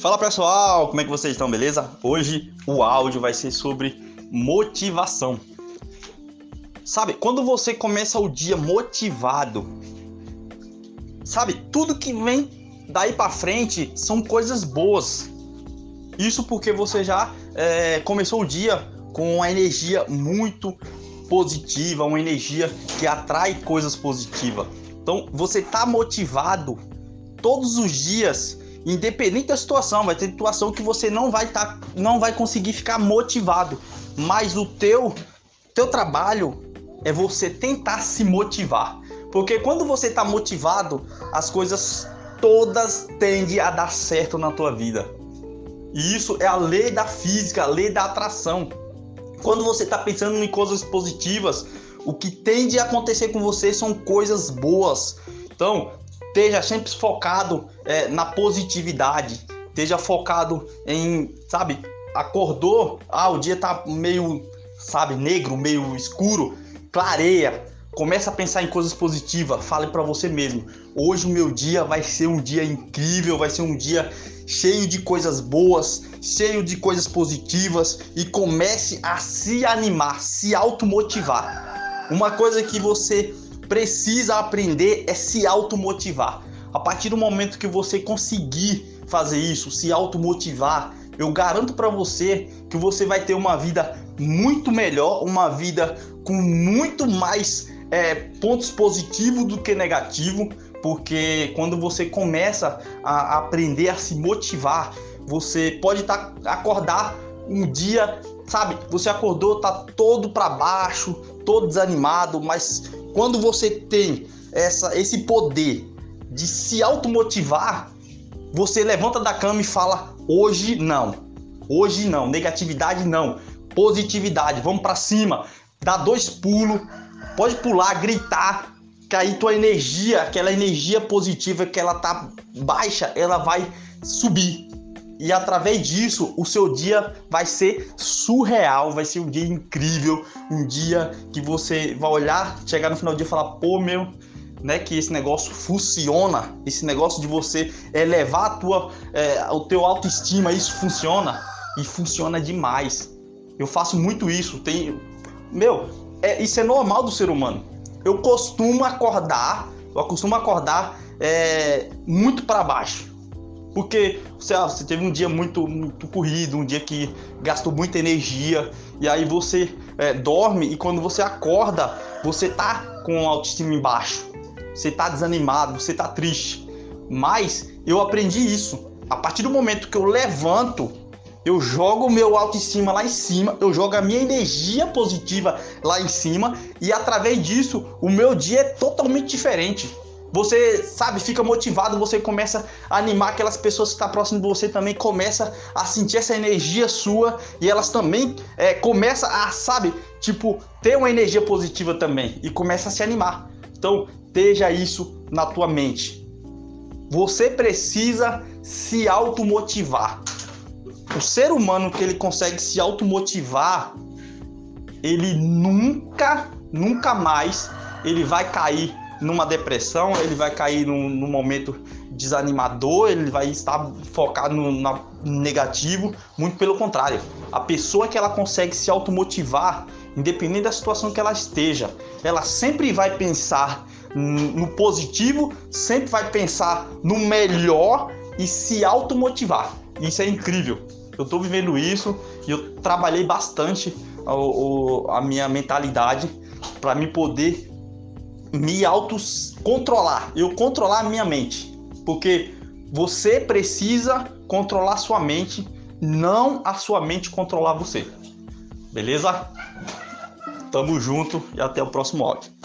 Fala pessoal, como é que vocês estão, beleza? Hoje o áudio vai ser sobre motivação. Sabe, quando você começa o dia motivado, sabe, tudo que vem daí para frente são coisas boas. Isso porque você já é, começou o dia com uma energia muito positiva, uma energia que atrai coisas positivas. Então, você tá motivado todos os dias, independente da situação, vai ter situação que você não vai tá, não vai conseguir ficar motivado, mas o teu teu trabalho é você tentar se motivar. Porque quando você tá motivado, as coisas todas tendem a dar certo na tua vida. E isso é a lei da física, a lei da atração. Quando você está pensando em coisas positivas, o que tende a acontecer com você são coisas boas. Então, esteja sempre focado é, na positividade, esteja focado em, sabe, acordou, ah, o dia tá meio, sabe, negro, meio escuro, clareia, começa a pensar em coisas positivas, fale para você mesmo, hoje o meu dia vai ser um dia incrível, vai ser um dia cheio de coisas boas, cheio de coisas positivas e comece a se animar, se automotivar. Uma coisa que você precisa aprender é se automotivar. A partir do momento que você conseguir fazer isso, se automotivar, eu garanto para você que você vai ter uma vida muito melhor, uma vida com muito mais é, pontos positivos do que negativo, porque quando você começa a aprender a se motivar, você pode tá, acordar um dia, sabe? Você acordou, tá todo para baixo, todo desanimado, mas quando você tem essa, esse poder de se automotivar, você levanta da cama e fala: hoje não, hoje não, negatividade não, positividade, vamos para cima, dá dois pulos, pode pular, gritar, que aí tua energia, aquela energia positiva que ela tá baixa, ela vai subir. E através disso, o seu dia vai ser surreal, vai ser um dia incrível, um dia que você vai olhar, chegar no final do dia e falar: "Pô, meu, né, que esse negócio funciona, esse negócio de você elevar a tua, é, o teu autoestima, isso funciona e funciona demais. Eu faço muito isso, tem, meu, é, isso é normal do ser humano eu costumo acordar, eu costumo acordar é, muito para baixo. Porque você, ah, você teve um dia muito, muito corrido, um dia que gastou muita energia, e aí você é, dorme e quando você acorda, você tá com a autoestima embaixo, você tá desanimado, você tá triste. Mas eu aprendi isso. A partir do momento que eu levanto, eu jogo o meu autoestima lá em cima, eu jogo a minha energia positiva lá em cima e através disso o meu dia é totalmente diferente. Você, sabe, fica motivado, você começa a animar aquelas pessoas que estão tá próximas de você também, começa a sentir essa energia sua e elas também é, começam a, sabe, tipo, ter uma energia positiva também e começa a se animar. Então, esteja isso na tua mente. Você precisa se automotivar o ser humano que ele consegue se automotivar, ele nunca, nunca mais ele vai cair numa depressão, ele vai cair num, num momento desanimador, ele vai estar focado no, no, negativo, muito pelo contrário. A pessoa que ela consegue se automotivar, independente da situação que ela esteja, ela sempre vai pensar no positivo, sempre vai pensar no melhor e se automotivar. Isso é incrível. Eu estou vivendo isso e eu trabalhei bastante a, a minha mentalidade para me poder me autocontrolar, eu controlar a minha mente. Porque você precisa controlar sua mente, não a sua mente controlar você. Beleza? Tamo junto e até o próximo áudio.